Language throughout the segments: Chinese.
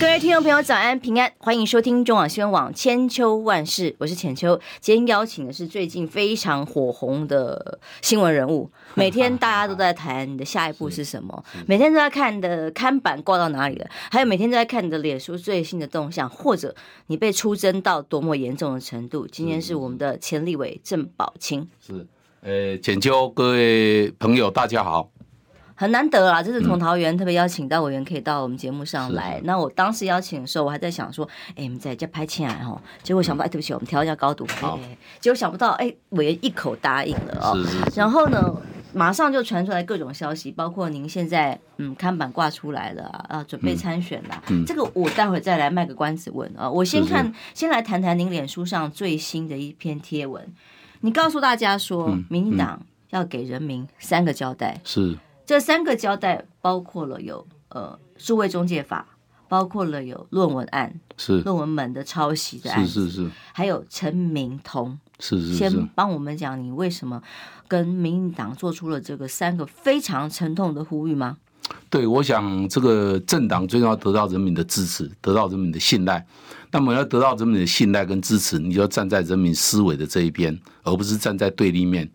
各位听众朋友，早安平安，欢迎收听中广新闻网千秋万世，我是浅秋。今天邀请的是最近非常火红的新闻人物，每天大家都在谈你的下一步是什么，每天都在看你的看板挂到哪里了，还有每天都在看你的脸书最新的动向，或者你被出征到多么严重的程度。今天是我们的前立委郑宝清，是，呃，浅秋，各位朋友，大家好。很难得啦，这是从桃园特别邀请到委员可以到我们节目上来。嗯、那我当时邀请的时候，我还在想说，哎，我们在家拍起来哦。结果想不到，哎，对不起，我们调一下高度。好，结果想不到，哎，委员一口答应了哦。是是是。然后呢，马上就传出来各种消息，包括您现在嗯看板挂出来了啊，准备参选了。嗯。这个我待会儿再来卖个关子问啊。我先看，是是先来谈谈您脸书上最新的一篇贴文。你告诉大家说，民进党要给人民三个交代。是。这三个交代包括了有呃数位中介法，包括了有论文案，是论文门的抄袭的案子，是是是，还有陈明通，是是是，先帮我们讲你为什么跟民进党做出了这个三个非常沉痛的呼吁吗？对，我想这个政党最重要得到人民的支持，得到人民的信赖。那么要得到人民的信赖跟支持，你就要站在人民思维的这一边，而不是站在对立面。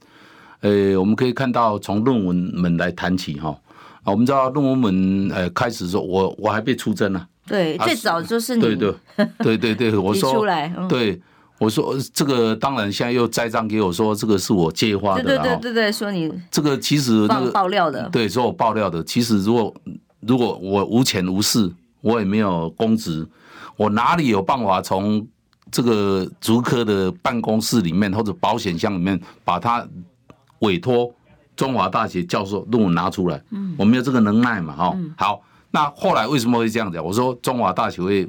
呃，我们可以看到从论文门来谈起哈啊，我们知道论文门呃开始的时候，我我还被出征了。对，最早就是你。对 对对对对，我说出来，对，我说这个当然现在又栽赃给我说这个是我借花的。对对对对对，说你这个其实那个爆料的，对，说我爆料的。其实如果如果我无钱无势，我也没有公职，我哪里有办法从这个竹科的办公室里面或者保险箱里面把它。委托中华大学教授论文拿出来，嗯我没有这个能耐嘛？哈，好，那后来为什么会这样子？我说中华大学会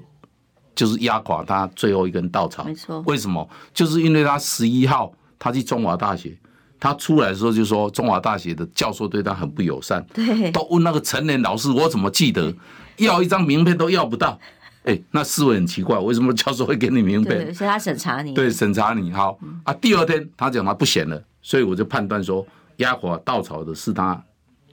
就是压垮他最后一根稻草，没错。为什么？就是因为他十一号他去中华大学，他出来的时候就说中华大学的教授对他很不友善，对，都问那个陈年老师，我怎么记得要一张名片都要不到？哎，那思维很奇怪，为什么教授会给你名片？所以他审查你，对，审查你。好啊，第二天他讲他不选了。所以我就判断说，压垮稻草的是他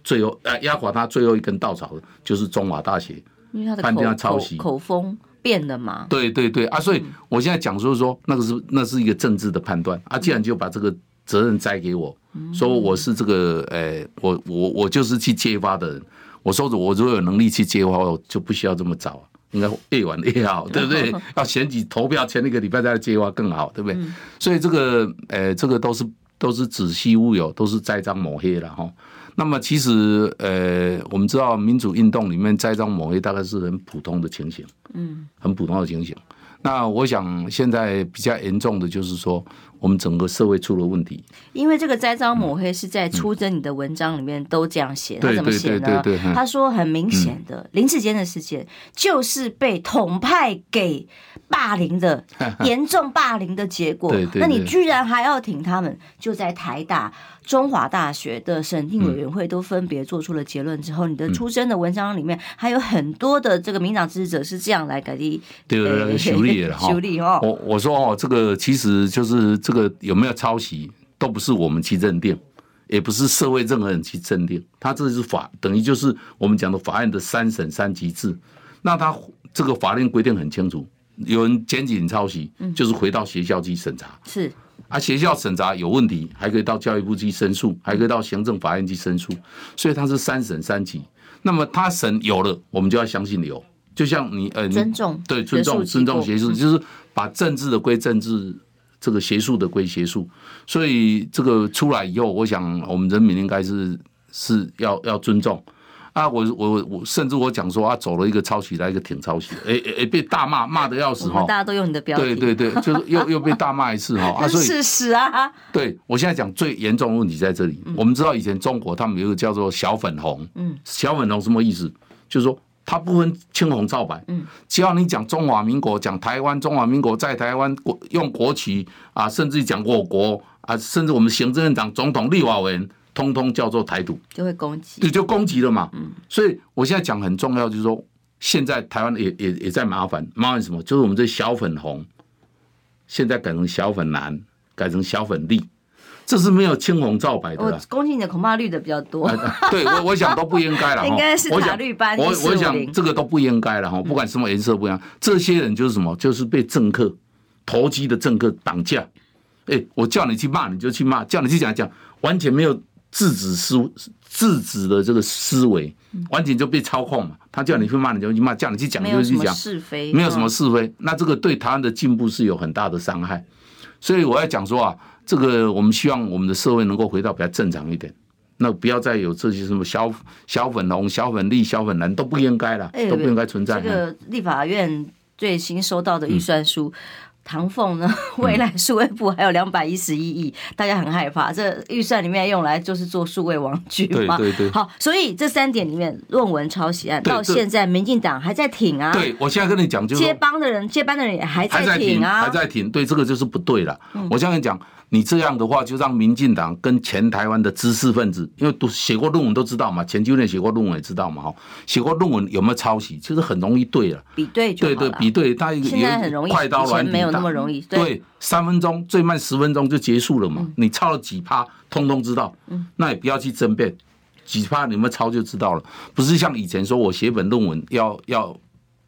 最后，呃，压垮他最后一根稻草的就是中华大学，因为他的判定他抄袭，口风变了嘛。对对对啊，所以我现在讲说说那个是那是一个政治的判断啊，既然就把这个责任摘给我，说我是这个，呃，我我我就是去揭发的人，我说我如果有能力去揭发，我就不需要这么早，应该越晚越好，对不对？要选举投票前一个礼拜再来揭发更好，对不对？所以这个，呃，这个都是。都是子虚乌有，都是栽赃抹黑了哈。那么其实，呃，我们知道民主运动里面栽赃抹黑大概是很普通的情形，嗯，很普通的情形。那我想现在比较严重的就是说，我们整个社会出了问题。因为这个栽赃抹黑是在出征你的文章里面都这样写，他怎么写呢？他说很明显的林志坚的事件就是被统派给。霸凌的 严重霸凌的结果，那你居然还要挺他们？就在台大、中华大学的审定委员会都分别做出了结论之后，你的出征的文章里面还有很多的这个民党支持者是这样来改的，对，修理了哈，修理哦。我我说哦，这个其实就是这个有没有抄袭，都不是我们去认定，也不是社会任何人去认定，他这是法，等于就是我们讲的法院的三审三级制。那他这个法令规定很清楚。有人检举你抄袭，就是回到学校去审查。是啊，学校审查有问题，还可以到教育部去申诉，还可以到行政法院去申诉。所以它是三审三级。那么他审有了，我们就要相信有。就像你呃，尊重对尊重尊重学术，就是把政治的归政治，这个邪术的归邪术。所以这个出来以后，我想我们人民应该是是要要尊重。啊，我我我，甚至我讲说啊，走了一个抄袭，来一个挺抄袭，哎哎，被大骂，骂的要死哈！大家都用你的标题，对对对，就是又又被大骂一次哈。啊，所以事实啊，对我现在讲最严重的问题在这里。我们知道以前中国他们有一个叫做小粉红，嗯，小粉红什么意思？就是说它不分青红皂白，嗯，只要你讲中华民国，讲台湾，中华民国在台湾国用国旗啊，甚至讲我国啊，甚至我们行政院长、总统、立法委员。通通叫做台独，就会攻击，对，就攻击了嘛。嗯，所以我现在讲很重要，就是说，现在台湾也也也在麻烦，麻烦什么？就是我们这小粉红，现在改成小粉蓝，改成小粉绿，这是没有青红皂白的。我恭喜你的恐怕绿的比较多。对，我我想都不应该了。应该是塔绿班。我我想这个都不应该了哈，不管什么颜色不一样，这些人就是什么？就是被政客、投机的政客绑架。哎，我叫你去骂你就去骂，叫你去讲讲，完全没有制止思制止的这个思维，完全就被操控嘛。他叫你去骂你就去骂，叫你去讲你就去讲，是非没有什么是非。那这个对台湾的进步是有很大的伤害。所以我要讲说啊，这个我们希望我们的社会能够回到比较正常一点，那不要再有这些什么小小粉红、小粉绿、小粉蓝都不应该了，都不应该存在。这个立法院最新收到的预算书。嗯唐凤呢？未来数位部还有两百一十一亿，大家很害怕。这预算里面用来就是做数位网剧嘛？对对对。好，所以这三点里面，论文抄袭案到现在，民进党还在挺啊。对，我现在跟你讲，就是接帮的人，接班的人也还在挺啊，还在挺。对，这个就是不对了。我现在跟你讲。你这样的话，就让民进党跟前台湾的知识分子，因为都写过论文都知道嘛，前九年写过论文也知道嘛，哈，写过论文有没有抄袭，其实很容易对了，比对就。对对，比对，他现在很容易，快刀软没有那么容易。对，三分钟最慢十分钟就结束了嘛，嗯、你抄了几趴，通通知道，嗯，那也不要去争辩，几趴你们抄就知道了，不是像以前说我写本论文要要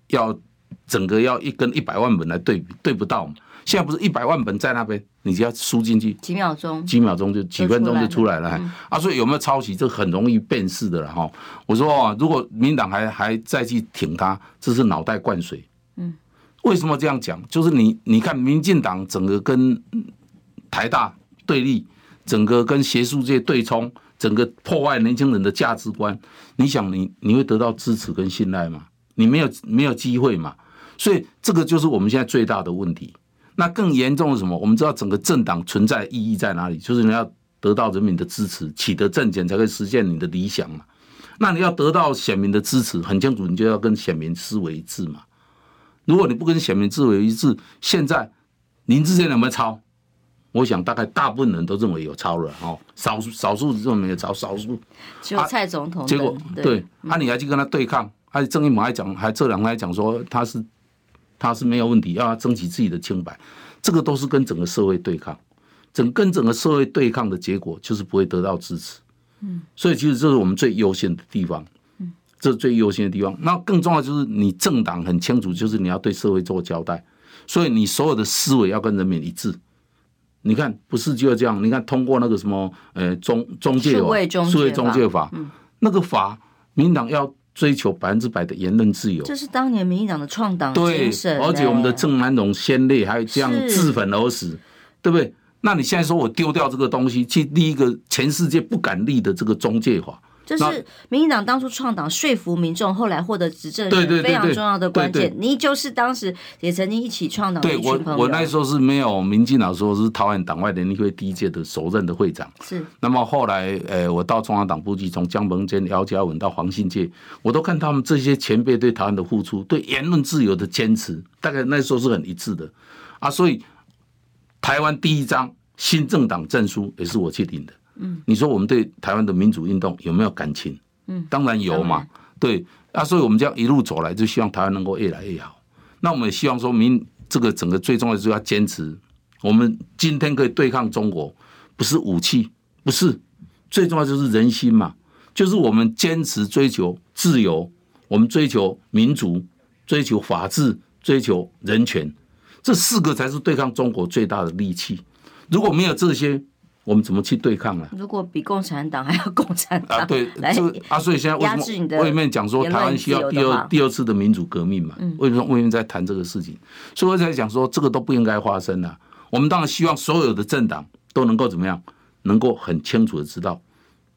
要整个要一跟一百万本来对比，对不到嘛。现在不是一百万本在那边，你只要输进去，几秒钟，几秒钟就几分钟就出来了。来了嗯、啊，所以有没有抄袭，这很容易辨识的了哈。我说啊，如果民党还还再去挺他，这是脑袋灌水。嗯，为什么这样讲？就是你你看，民进党整个跟台大对立，整个跟学术界对冲，整个破坏年轻人的价值观，你想你你会得到支持跟信赖吗？你没有没有机会嘛。所以这个就是我们现在最大的问题。那更严重的是什么？我们知道整个政党存在意义在哪里？就是你要得到人民的支持，取得政权才可以实现你的理想嘛。那你要得到选民的支持，很清楚，你就要跟选民思维一致嘛。如果你不跟选民思维一致，现在林志坚有没有抄？我想大概大部分人都认为有抄了哦，少数少数认为没有抄，少数。只有蔡总统、啊。结果对，那、啊、你还去跟他对抗？还郑义萌还讲，还这两天还讲说他是。他是没有问题，要他争取自己的清白，这个都是跟整个社会对抗，整跟整个社会对抗的结果就是不会得到支持。嗯，所以其实这是我们最优先的地方，嗯，这是最优先的地方。那更重要就是你政党很清楚，就是你要对社会做交代，所以你所有的思维要跟人民一致。你看，不是就要这样？你看通过那个什么，呃，中中介法，数位中介法，嗯，那个法，民党要。追求百分之百的言论自由，这是当年民进党的创党精神。对，而且我们的郑南榕先烈还这样自焚而死，对不对？那你现在说我丢掉这个东西，去立一个全世界不敢立的这个中介法。就是民进党当初创党说服民众，后来获得执政是非常重要的关键。你就是当时也曾经一起创党的。对我，我那时候是没有民进党说是台湾党外联谊会第一届的首任的会长。是。那么后来，呃，我到中央党部去，从江鹏坚、姚家文到黄信介，我都看他们这些前辈对台湾的付出，对言论自由的坚持，大概那时候是很一致的啊。所以，台湾第一张新政党证书也是我去领的。嗯，你说我们对台湾的民主运动有没有感情？嗯，当然有嘛。对啊，所以我们这样一路走来，就希望台湾能够越来越好。那我们也希望说明这个整个最重要的就是要坚持。我们今天可以对抗中国，不是武器，不是，最重要就是人心嘛。就是我们坚持追求自由，我们追求民主，追求法治，追求人权，这四个才是对抗中国最大的利器。如果没有这些，我们怎么去对抗呢？如果比共产党还要共产党啊，对，来啊，所以现在为什么外面讲说台湾需要第二第二次的民主革命嘛？为什么外面在谈这个事情？所以我在讲说这个都不应该发生啊。我们当然希望所有的政党都能够怎么样，能够很清楚的知道，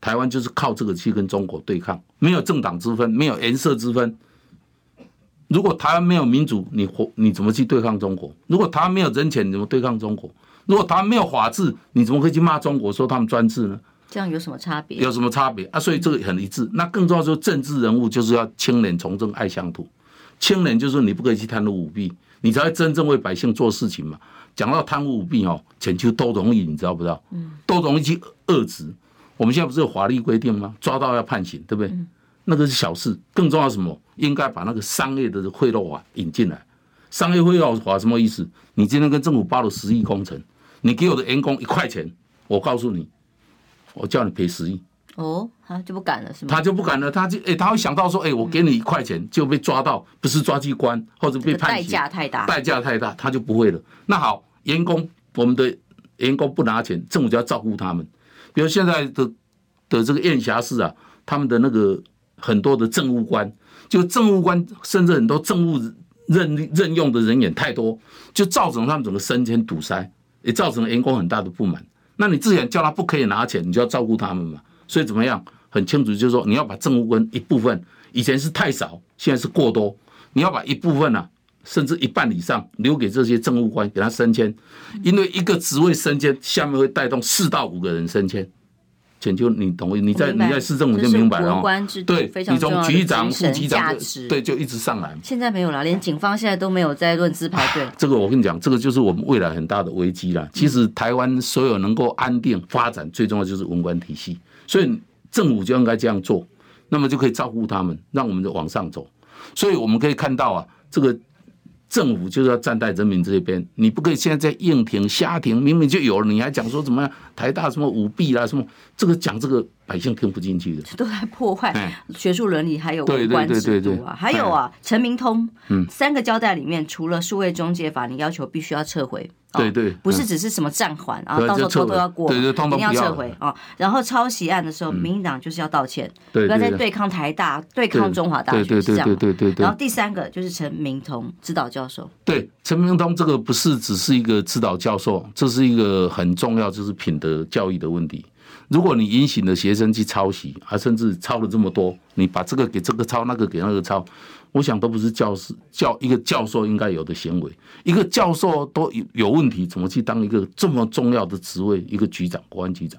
台湾就是靠这个去跟中国对抗，没有政党之分，没有颜色之分。如果台湾没有民主，你活你怎么去对抗中国？如果台湾没有人权，你怎么对抗中国？如果他没有法治，你怎么可以去骂中国说他们专制呢？这样有什么差别？有什么差别啊？所以这个很一致。那更重要就是政治人物就是要清廉从政爱乡土。清廉就是你不可以去贪污舞弊，你才会真正为百姓做事情嘛。讲到贪污舞弊哦，全球都容易，你知道不知道？嗯，都容易去遏制。我们现在不是有法律规定吗？抓到要判刑，对不对？那个是小事，更重要是什么？应该把那个商业的贿赂法引进来。商业贿赂法什么意思？你今天跟政府包了十亿工程，你给我的员工一块钱，我告诉你，我叫你赔十亿。哦，他就不敢了，是吗？他就不敢了，他就哎，他会想到说，哎，我给你一块钱就被抓到，不是抓去关或者被判刑，代价太大，代价太大，他就不会了。那好，员工，我们的员工不拿钱，政府就要照顾他们。比如现在的的这个燕霞市啊，他们的那个很多的政务官，就政务官甚至很多政务任任用的人员太多，就造成他们整个升迁堵塞，也造成了员工很大的不满。那你之前叫他不可以拿钱，你就要照顾他们嘛。所以怎么样？很清楚，就是说你要把政务官一部分，以前是太少，现在是过多，你要把一部分啊，甚至一半以上留给这些政务官，给他升迁，因为一个职位升迁，下面会带动四到五个人升迁。请求你同意，你在你在市政府就明白了。对，你从局长、副局长，对，就一直上来。现在没有了，连警方现在都没有在论资排辈。这个我跟你讲，这个就是我们未来很大的危机了。其实台湾所有能够安定发展，最重要就是文官体系。所以政府就应该这样做，那么就可以照顾他们，让我们就往上走。所以我们可以看到啊，这个政府就是要站在人民这边，你不可以现在在硬挺、瞎挺，明明就有了，你还讲说怎么样？台大什么舞弊啦，什么这个讲这个百姓听不进去的，都在破坏 学术伦理，还有文官制度啊，还有啊，陈明通，嗯，三个交代里面，除了数位中介法，你要求必须要撤回。对对，不是只是什么暂缓，啊到时候偷偷要过，对对，一定要撤回啊。然后抄袭案的时候，民进党就是要道歉，不要再对抗台大、对抗中华大学，是这样。对对对对。然后第三个就是陈明通指导教授。对，陈明通这个不是只是一个指导教授，这是一个很重要，就是品德教育的问题。如果你引起了学生去抄袭，啊，甚至抄了这么多，你把这个给这个抄，那个给那个抄。我想都不是教师教一个教授应该有的行为，一个教授都有有问题，怎么去当一个这么重要的职位？一个局长、国安局长，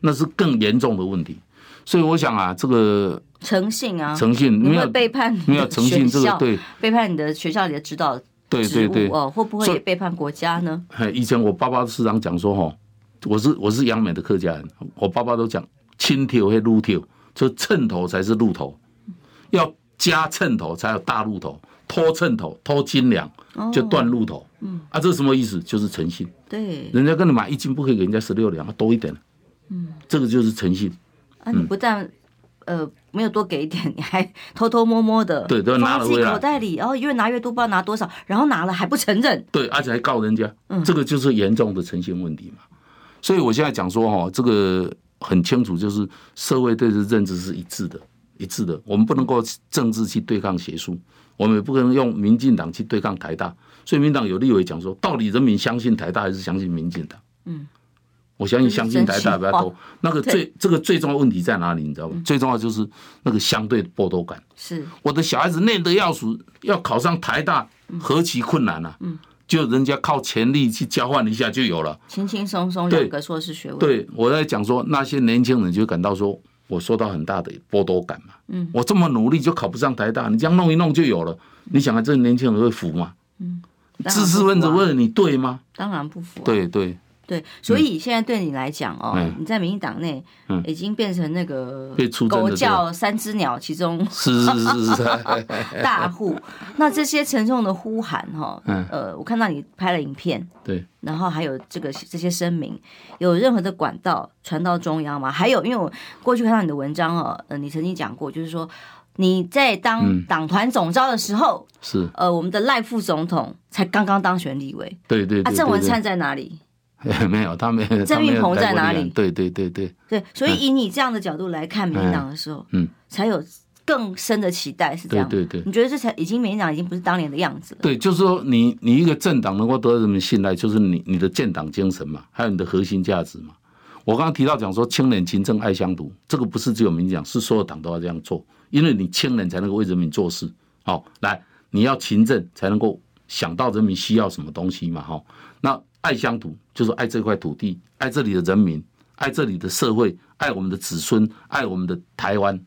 那是更严重的问题。所以我想啊，这个诚信啊，诚信没有背叛，没有诚信，这个对背叛你的学校里的指导，对对对哦，会不会也背叛国家呢？以前我爸爸时常讲说，哈，我是我是杨美的客家人，我爸爸都讲，青头和鹿头，就秤头才是鹿头，要。加秤头才有大路头，拖秤头拖斤两就断路头。嗯啊，这是什么意思？就是诚信。对，人家跟你买一斤，不可以给人家十六两，多一点。嗯，这个就是诚信。啊，你不但呃没有多给一点，你还 偷偷摸摸的，对，都拿了回来口袋里，然后越拿越多，不知道拿多少，然后拿了还不承认。对，而且还告人家。嗯，这个就是严重的诚信问题嘛。所以我现在讲说哈，这个很清楚，就是社会对这认知是一致的。一致的，我们不能够政治去对抗学术，我们也不可能用民进党去对抗台大。所以民党有立委讲说，到底人民相信台大还是相信民进党？嗯，我相信相信台大比较多。那个最这个最重要问题在哪里？你知道吗？最重要就是那个相对剥夺感。是我的小孩子念得要死，要考上台大，何其困难啊！嗯，就人家靠潜力去交换一下就有了，轻轻松松两个硕士学位。对，我在讲说那些年轻人就感到说。我受到很大的剥夺感嘛，嗯，我这么努力就考不上台大，你这样弄一弄就有了，你想啊，这年轻人会服吗？嗯，知识分子问你对吗？当然不服。对对对，所以现在对你来讲哦，你在民进党内已经变成那个狗叫三只鸟其中是是是是 大户。那这些沉重的呼喊哈，呃，我看到你拍了影片，对。然后还有这个这些声明，有任何的管道传到中央吗？还有，因为我过去看到你的文章哦，呃，你曾经讲过，就是说你在当党团总召的时候，是呃，我们的赖副总统才刚刚当选立委，对对，啊，郑文灿在哪里？没有，他没有。郑运鹏在哪里？对对对对对，所以以你这样的角度来看民进党的时候，嗯，才有。更深的期待是这样，对对对，你觉得这才已经民进党已经不是当年的样子了？对，就是说你你一个政党能够得到人民信赖，就是你你的建党精神嘛，还有你的核心价值嘛。我刚刚提到讲说清廉勤政爱乡土，这个不是只有民进党，是所有党都要这样做，因为你清廉才能够为人民做事。好，来你要勤政才能够想到人民需要什么东西嘛。哈，那爱乡土就是爱这块土地，爱这里的人民，爱这里的社会，爱我们的子孙，爱我们的台湾。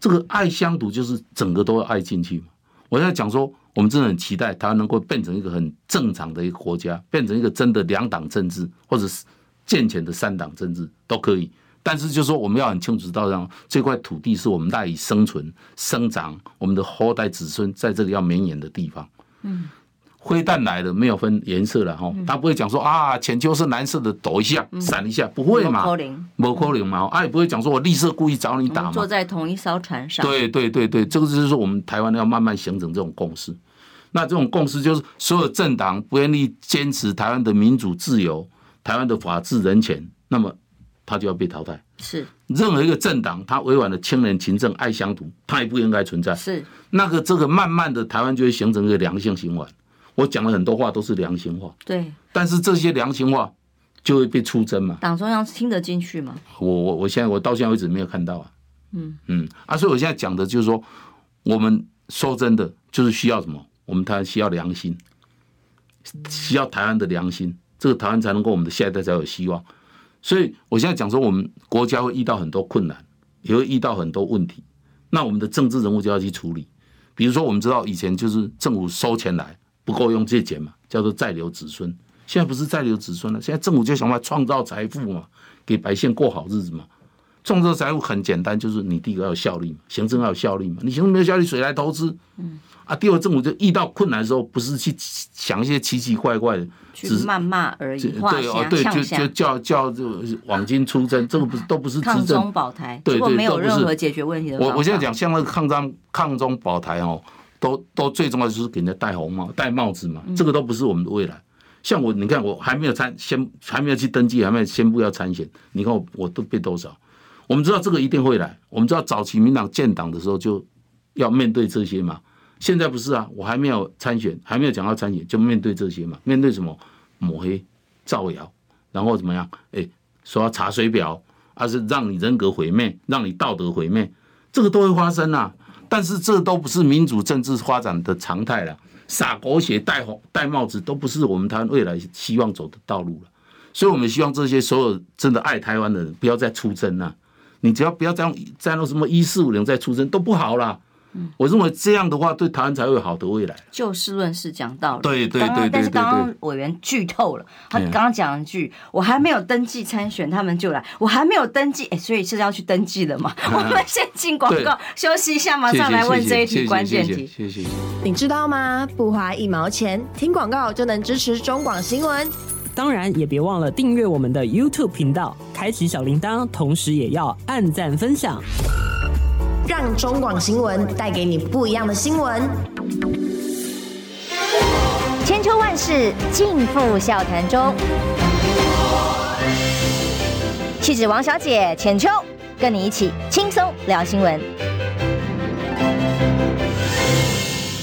这个爱乡土就是整个都要爱进去。我在讲说，我们真的很期待台湾能够变成一个很正常的一个国家，变成一个真的两党政治，或者是健全的三党政治都可以。但是就是说，我们要很清楚知道，让这块土地是我们赖以生存、生长，我们的后代子孙在这里要绵延的地方。嗯。飞弹来了，没有分颜色了哈，他不会讲说啊，浅秋是蓝色的，抖一下，闪一下，不会嘛？没可能嘛？啊，也不会讲说我绿色故意找你打嘛？坐在同一艘船上。对对对对，这个就是说我们台湾要慢慢形成这种共识。那这种共识就是所有政党不愿意坚持台湾的民主自由、台湾的法治人权，那么他就要被淘汰。是。任何一个政党，他委婉的清廉勤政爱乡土，他也不应该存在。是。那个这个慢慢的台湾就会形成一个良性循环。我讲了很多话都是良心话，对，但是这些良心话就会被出征嘛？党中央听得进去吗？我我我现在我到现在为止没有看到啊。嗯嗯啊，所以我现在讲的就是说，我们说真的就是需要什么？我们台湾需要良心，需要台湾的良心，这个台湾才能够我们的下一代才有希望。所以我现在讲说，我们国家会遇到很多困难，也会遇到很多问题，那我们的政治人物就要去处理。比如说，我们知道以前就是政府收钱来。不够用借钱嘛，叫做再留子孙。现在不是再留子孙了，现在政府就想办法创造财富嘛，给百姓过好日子嘛。创造财富很简单，就是你第一个要有效率嘛，行政要有效率嘛。你行政没有效率，谁来投资？嗯，啊，第二政府就遇到困难的时候，不是去想一些奇奇怪怪的，只是谩骂而已。对哦，对，就就叫叫就网金出征，这个不是都不是抗中保台，对对，没有任何解决问题的。我我现在讲像那个抗战抗中保台哦。都都最重要的就是给人家戴红帽、戴帽子嘛，这个都不是我们的未来。像我，你看我还没有参，先还没有去登记，还没有宣布要参选。你看我，我都变多少？我们知道这个一定会来。我们知道早期民党建党的时候就要面对这些嘛。现在不是啊，我还没有参选，还没有讲到参选，就面对这些嘛。面对什么？抹黑、造谣，然后怎么样？哎，说要查水表，而是让你人格毁灭，让你道德毁灭，这个都会发生啊。但是这都不是民主政治发展的常态了，撒狗血、戴红戴帽子都不是我们台湾未来希望走的道路了。所以，我们希望这些所有真的爱台湾的人不要再出征了。你只要不要再用再用什么一四五零再出征都不好了了。我认为这样的话，对台湾才会有好的未来。就事论事讲道理。对对对对。但是刚刚委员剧透了，他刚刚讲一句：“我还没有登记参选，他们就来；我还没有登记，哎，所以是要去登记了嘛？” 我们先进广告，休息一下，马上来问这一题关键题。谢谢。你知道吗？不花一毛钱，听广告就能支持中广新闻。当然，也别忘了订阅我们的 YouTube 频道，开启小铃铛，同时也要按赞分享。让中广新闻带给你不一样的新闻。千秋万世尽付笑谈中。气质王小姐浅秋，跟你一起轻松聊新闻。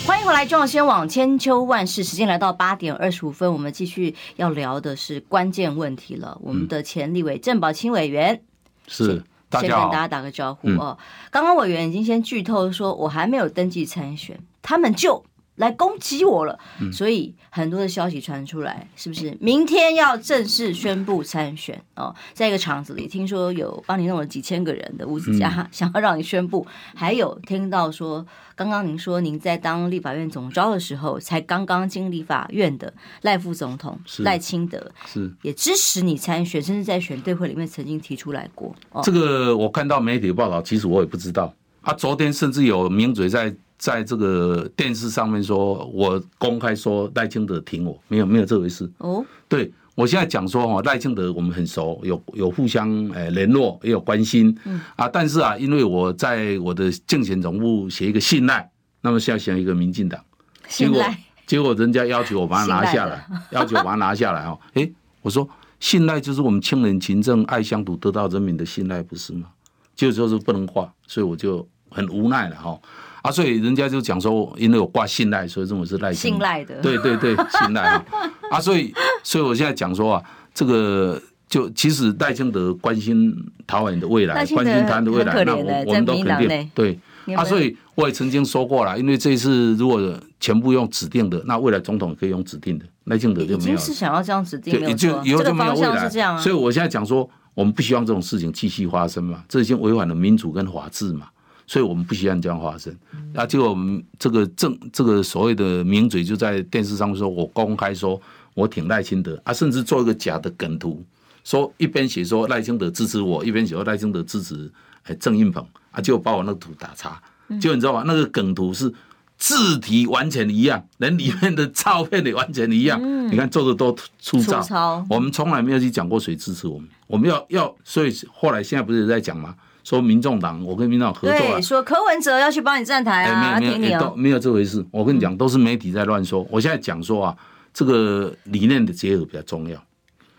欢迎回来，中广新闻网千秋万世。时间来到八点二十五分，我们继续要聊的是关键问题了。我们的前立委郑宝清委员是。先跟大家打个招呼哦。刚刚委员已经先剧透说，我还没有登记参选，他们就来攻击我了。所以很多的消息传出来，是不是明天要正式宣布参选哦？在一个场子里，听说有帮你弄了几千个人的吴子嘉 想要让你宣布，还有听到说。刚刚您说您在当立法院总召的时候，才刚刚进立法院的赖副总统赖清德是也支持你参选，甚至在选对会里面曾经提出来过。这个我看到媒体报道，其实我也不知道。他昨天甚至有名嘴在在这个电视上面说，我公开说赖清德挺我，没有没有这回事。哦，对。我现在讲说哈，赖清德我们很熟，有有互相诶联络，也有关心，嗯啊，但是啊，因为我在我的竞选总部写一个信赖，那么现在写一个民进党，结果结果人家要求我把它拿下来，要求我把它拿下来哦，诶，我说信赖就是我们清廉勤政爱乡土得到人民的信赖不是吗？就就是不能挂，所以我就很无奈了哈。啊，所以人家就讲说，因为我挂信赖，所以认为是赖。信赖的，对对对，信赖啊。啊，所以，所以我现在讲说啊，这个就其实赖清德关心台湾的未来，关心台湾的未来，那我我们都肯定对。啊，所以我也曾经说过了，因为这一次如果全部用指定的，那未来总统可以用指定的，赖清德就没有。是想要这样指定，也就以后就没有未来。所以我现在讲说，我们不希望这种事情继续发生嘛，这已经违反了民主跟法治嘛。所以我们不希望这样发生，啊，结果我们这个正这个所谓的名嘴就在电视上说，我公开说我挺赖清德啊，甚至做一个假的梗图，说一边写说赖清德支持我，一边写说赖清德支持哎郑运鹏啊，就把我那个图打叉，就你知道吗？那个梗图是字体完全一样，连里面的照片也完全一样。你看做的多粗糙，我们从来没有去讲过谁支持我们，我们要要，所以后来现在不是在讲吗？说民众党，我跟民众党合作啊。对，说柯文哲要去帮你站台啊，欸、没有没有，都没有这回事。我跟你讲，都是媒体在乱说。我现在讲说啊，这个理念的结合比较重要。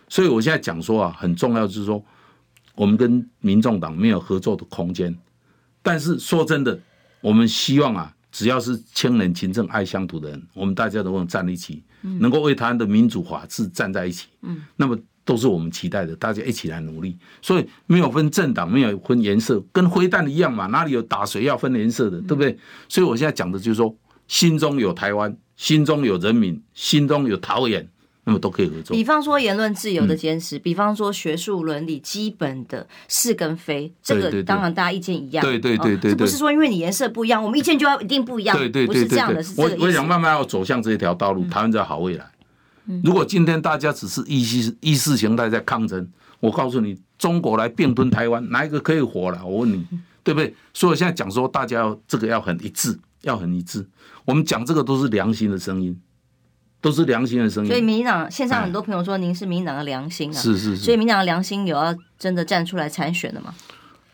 所以我现在讲说啊，很重要就是说，我们跟民众党没有合作的空间。但是说真的，我们希望啊，只要是亲人、勤政、爱乡土的人，我们大家都能站在一起，能够为台湾的民主法治站在一起。嗯，那么。都是我们期待的，大家一起来努力。所以没有分政党，没有分颜色，跟灰弹一样嘛，哪里有打谁要分颜色的，对不对？所以我现在讲的就是说，心中有台湾，心中有人民，心中有桃园，那么都可以合作。比方说言论自由的坚持，嗯、比方说学术伦理基本的是跟非，这个当然大家意见一样。对对对对，这不是说因为你颜色不一样，我们意见就要一定不一样。对对不是这样的。我我想慢慢要走向这一条道路，台湾才好未来。如果今天大家只是意识意识形态在抗争，我告诉你，中国来并吞台湾，哪一个可以活了？我问你，对不对？所以我现在讲说，大家要这个要很一致，要很一致。我们讲这个都是良心的声音，都是良心的声音。所以民进党线上很多朋友说，您是民进党的良心啊，是是是。所以民进党的良心有要真的站出来参选的吗？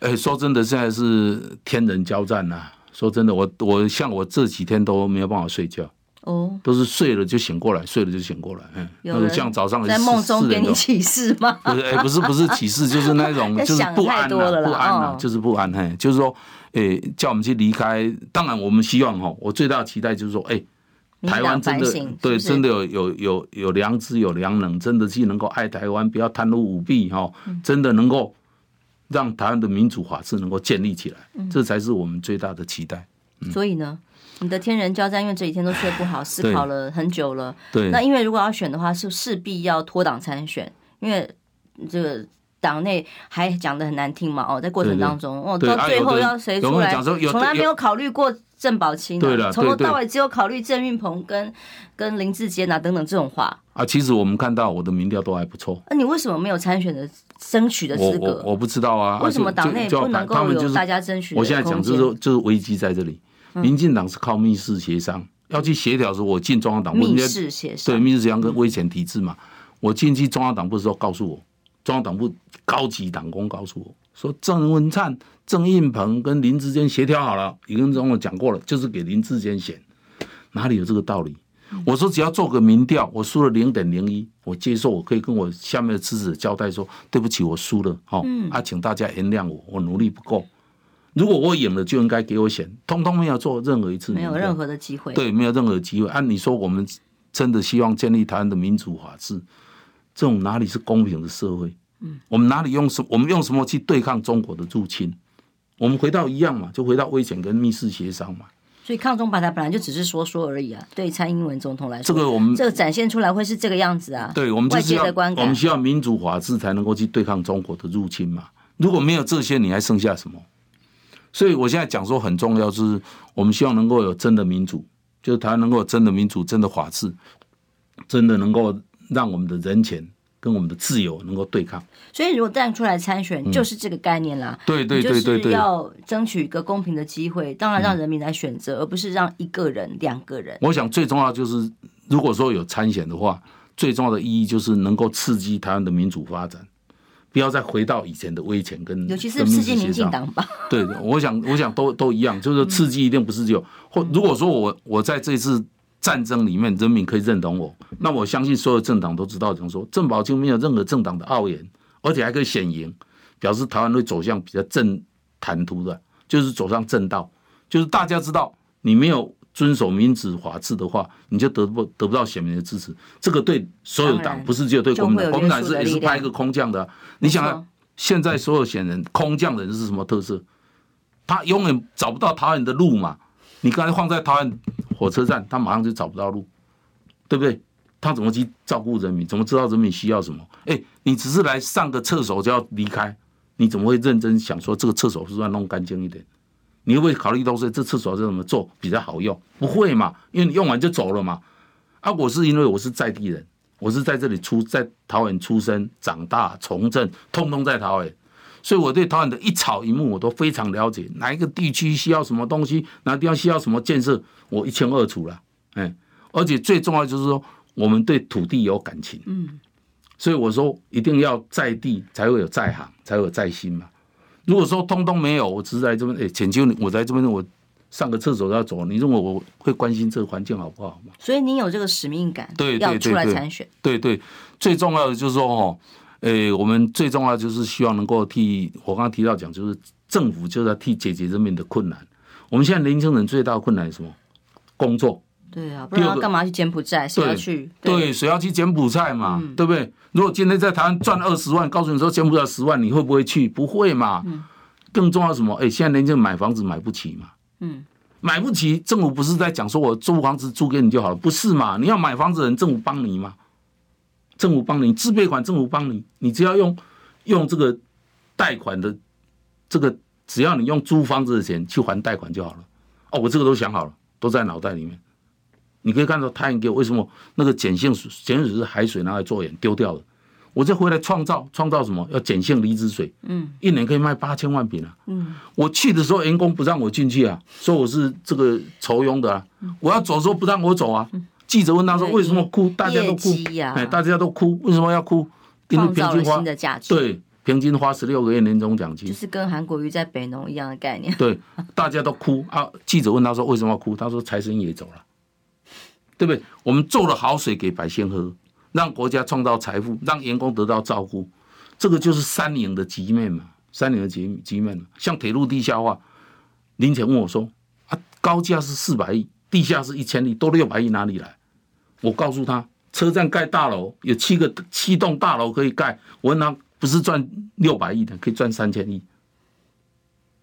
哎，说真的，现在是天人交战呐。说真的，我我像我这几天都没有办法睡觉。哦，都是睡了就醒过来，睡了就醒过来。嗯，那个像早上在梦中给你启示吗？不是，哎，不是，不是启示，就是那种 就是不安了，不安了，就是不安。嘿，就是说，哎，叫我们去离开。当然，我们希望哈，我最大的期待就是说，哎，台湾真的对，真的有有有有良知、有良能，真的既能够爱台湾，不要贪污舞弊哈，真的能够让台湾的民主法治能够建立起来，这才是我们最大的期待。所以呢？你的天人交战，因为这几天都睡不好，思考了很久了。对，那因为如果要选的话，是势必要脱党参选，因为这个党内还讲的很难听嘛。哦，在过程当中，哦，到最后要谁出来，从来没有考虑过郑宝清，对了，从头到尾只有考虑郑运鹏跟跟林志坚啊等等这种话。啊，其实我们看到我的民调都还不错。那你为什么没有参选的争取的资格？我不知道啊。为什么党内不能够有大家争取？我现在讲就是就是危机在这里。民进党是靠密室协商，要去协调时，我进中央党部，密室协商，对密室协商跟威权体制嘛。我进去中央党部的时候，告诉我，中央党部高级党工告诉我说，郑文灿、郑运鹏跟林志坚协调好了，已经跟我讲过了，就是给林志坚选，哪里有这个道理？我说只要做个民调，我输了零点零一，我接受，我可以跟我下面的支持者交代说，对不起，我输了，好，啊，请大家原谅我，我努力不够。如果我赢了，就应该给我选，通通没有做任何一次，没有任何的机会。对，没有任何的机会。按你说，我们真的希望建立台湾的民主法治，这种哪里是公平的社会？嗯，我们哪里用什？我们用什么去对抗中国的入侵？我们回到一样嘛，就回到危险跟密室协商嘛。所以抗中保台本来就只是说说而已啊。对蔡英文总统来说，这个我们这个展现出来会是这个样子啊。对，我们就是要我们需要民主法治才能够去对抗中国的入侵嘛。如果没有这些，你还剩下什么？所以，我现在讲说很重要，就是我们希望能够有真的民主，就是台湾能够有真的民主、真的法治，真的能够让我们的人权跟我们的自由能够对抗。所以，如果站出来参选，就是这个概念啦。对对对对对，要争取一个公平的机会，当然让人民来选择，而不是让一个人、两个人。我想最重要就是，如果说有参选的话，最重要的意义就是能够刺激台湾的民主发展。不要再回到以前的威权跟，尤其是刺激民进党吧。对，我想，我想都都一样，就是刺激一定不是只有或如果说我我在这次战争里面，人民可以认同我，那我相信所有政党都知道，怎么说，郑宝清没有任何政党的傲言，而且还可以显赢，表示台湾会走向比较正坦途的，就是走上正道，就是大家知道你没有。遵守民主法治的话，你就得不得不到选民的支持。这个对所有党不是只有对国民党，国民党是也是派一个空降的。你想啊，现在所有选人空降的人是什么特色？他永远找不到桃园的路嘛。你刚才放在桃园火车站，他马上就找不到路，对不对？他怎么去照顾人民？怎么知道人民需要什么？哎，你只是来上个厕所就要离开，你怎么会认真想说这个厕所是不是要弄干净一点？你会不会考虑到说这厕所是怎么做比较好用？不会嘛，因为你用完就走了嘛。啊，我是因为我是在地人，我是在这里出，在桃园出生、长大、从政，通通在桃园，所以我对桃园的一草一木我都非常了解。哪一个地区需要什么东西，哪个地方需要什么建设，我一清二楚了。哎，而且最重要就是说，我们对土地有感情。嗯，所以我说一定要在地，才会有在行，才会有在心嘛。如果说通通没有，我只是在这边，哎，请求你，我在这边我。上个厕所要走，你认为我会关心这个环境好不好吗？所以你有这个使命感，对，要出来参选。对对，最重要的就是说，哦，诶，我们最重要的就是希望能够替我刚刚提到讲，就是政府就是要替解决人民的困难。我们现在年轻人最大的困难是什么？工作。对啊，不然干嘛去柬埔寨？谁要去？对，谁要去柬埔寨嘛？嗯、对不对？如果今天在台湾赚二十万，告诉你说柬埔寨十万，你会不会去？不会嘛？嗯、更重要什么？诶，现在年轻人买房子买不起嘛？嗯，买不起，政府不是在讲说我租房子租给你就好了，不是嘛？你要买房子的人，政府帮你嘛？政府帮你，自备款政府帮你，你只要用用这个贷款的这个，只要你用租房子的钱去还贷款就好了。哦，我这个都想好了，都在脑袋里面。你可以看到太阳给我为什么那个碱性水，碱水是海水拿来做盐丢掉了。我再回来创造，创造什么？要碱性离子水，嗯，一年可以卖八千万瓶啊，嗯，我去的时候员工不让我进去啊，说我是这个酬庸的啊，我要走的时候不让我走啊，记者问他说为什么哭？大家都哭，哎，大家都哭，为什么要哭？因为平均花对，平均花十六个月年终奖金，就是跟韩国瑜在北农一样的概念，对，大家都哭。啊，记者问他说为什么要哭？他说财神爷走了，对不对？我们做了好水给百姓喝。让国家创造财富，让员工得到照顾，这个就是三赢的局面嘛，三赢的局局面嘛。像铁路地下化，林前问我说：“啊，高价是四百亿，地下是一千亿，多六百亿哪里来？”我告诉他，车站盖大楼有七个七栋大楼可以盖，我问他不是赚六百亿的，可以赚三千亿，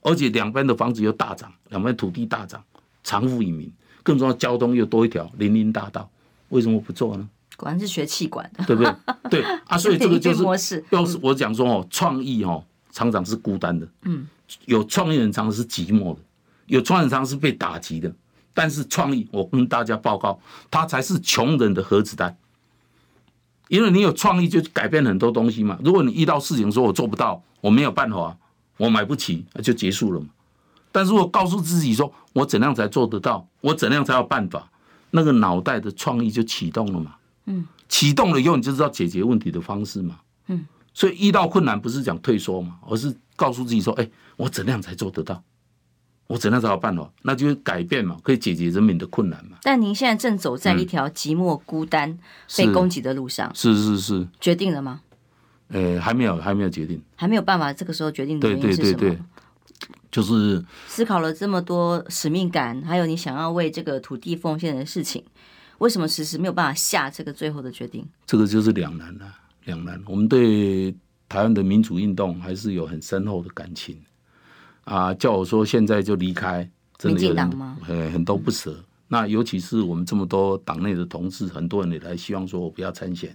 而且两边的房子又大涨，两边土地大涨，藏富于民，更重要交通又多一条林荫大道，为什么不做呢？果然是学气管的，对不对？对啊，所以这个就是，要是我讲说哦，创意哦，常常是孤单的，嗯，有创意人常常是寂寞的，有创意人常常是被打击的。但是创意，我跟大家报告，它才是穷人的核子弹，因为你有创意就改变很多东西嘛。如果你遇到事情说我做不到，我没有办法，我买不起，就结束了嘛。但是我告诉自己说，我怎样才做得到？我怎样才有办法？那个脑袋的创意就启动了嘛。嗯，启动了以后，你就知道解决问题的方式嘛。嗯，所以遇到困难不是讲退缩嘛，而是告诉自己说：“哎，我怎样才做得到？我怎样才有办法？那就是改变嘛，可以解决人民的困难嘛。”但您现在正走在一条寂寞、孤单、被攻击的路上，是是是，决定了吗？呃，还没有，还没有决定，还没有办法。这个时候决定的原因是什么？对对对对，就是思考了这么多使命感，还有你想要为这个土地奉献的事情。为什么迟迟没有办法下这个最后的决定？这个就是两难了，两难。我们对台湾的民主运动还是有很深厚的感情啊。叫我说现在就离开，真的有人很很多不舍。嗯、那尤其是我们这么多党内的同志，很多人也来希望说我不要参选。